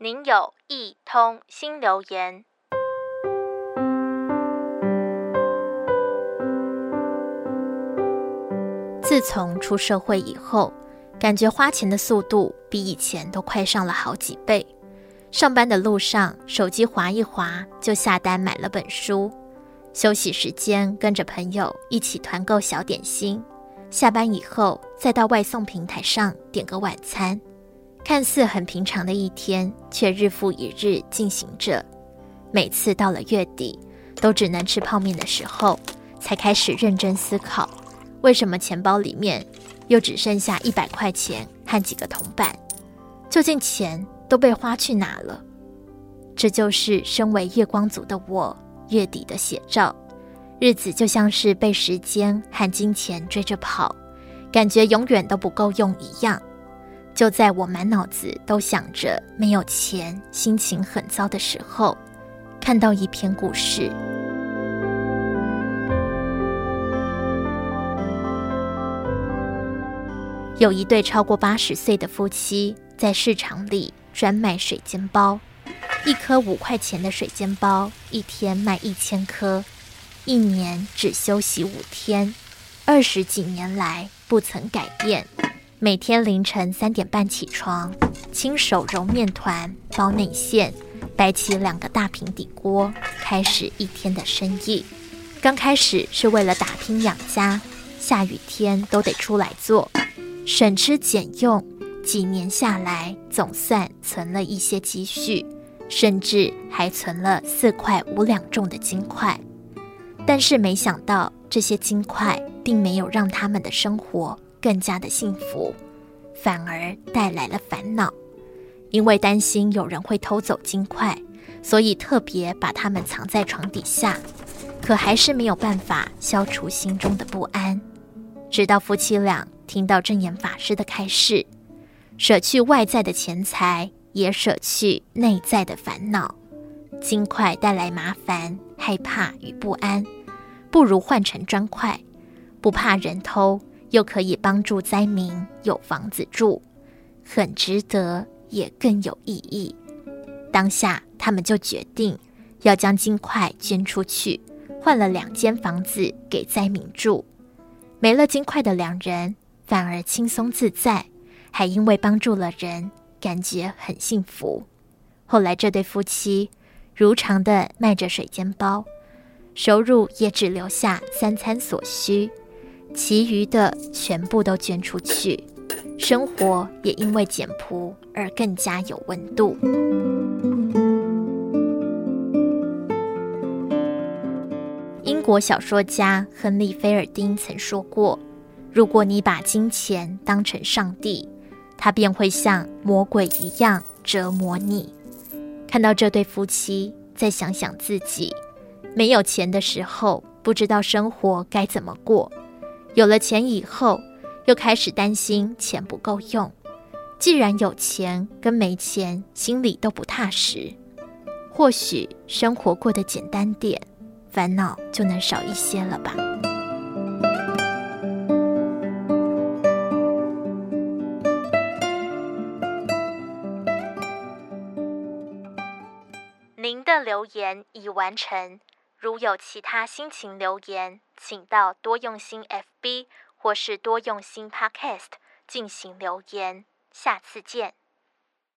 您有一通新留言。自从出社会以后，感觉花钱的速度比以前都快上了好几倍。上班的路上，手机滑一滑就下单买了本书；休息时间跟着朋友一起团购小点心；下班以后再到外送平台上点个晚餐。看似很平常的一天，却日复一日进行着。每次到了月底，都只能吃泡面的时候，才开始认真思考：为什么钱包里面又只剩下一百块钱和几个铜板？究竟钱都被花去哪了？这就是身为月光族的我月底的写照。日子就像是被时间和金钱追着跑，感觉永远都不够用一样。就在我满脑子都想着没有钱、心情很糟的时候，看到一篇故事。有一对超过八十岁的夫妻在市场里专卖水煎包，一颗五块钱的水煎包，一天卖一千颗，一年只休息五天，二十几年来不曾改变。每天凌晨三点半起床，亲手揉面团、包内馅，摆起两个大平底锅，开始一天的生意。刚开始是为了打拼养家，下雨天都得出来做，省吃俭用，几年下来总算存了一些积蓄，甚至还存了四块五两重的金块。但是没想到，这些金块并没有让他们的生活更加的幸福，反而带来了烦恼。因为担心有人会偷走金块，所以特别把它们藏在床底下。可还是没有办法消除心中的不安。直到夫妻俩听到证严法师的开示，舍去外在的钱财，也舍去内在的烦恼。金块带来麻烦、害怕与不安，不如换成砖块，不怕人偷。又可以帮助灾民有房子住，很值得，也更有意义。当下，他们就决定要将金块捐出去，换了两间房子给灾民住。没了金块的两人反而轻松自在，还因为帮助了人，感觉很幸福。后来，这对夫妻如常的卖着水煎包，收入也只留下三餐所需。其余的全部都捐出去，生活也因为简朴而更加有温度。英国小说家亨利·菲尔丁曾说过：“如果你把金钱当成上帝，他便会像魔鬼一样折磨你。”看到这对夫妻，再想想自己没有钱的时候，不知道生活该怎么过。有了钱以后，又开始担心钱不够用。既然有钱跟没钱，心里都不踏实。或许生活过得简单点，烦恼就能少一些了吧。您的留言已完成。如有其他心情留言，请到多用心 FB 或是多用心 Podcast 进行留言。下次见。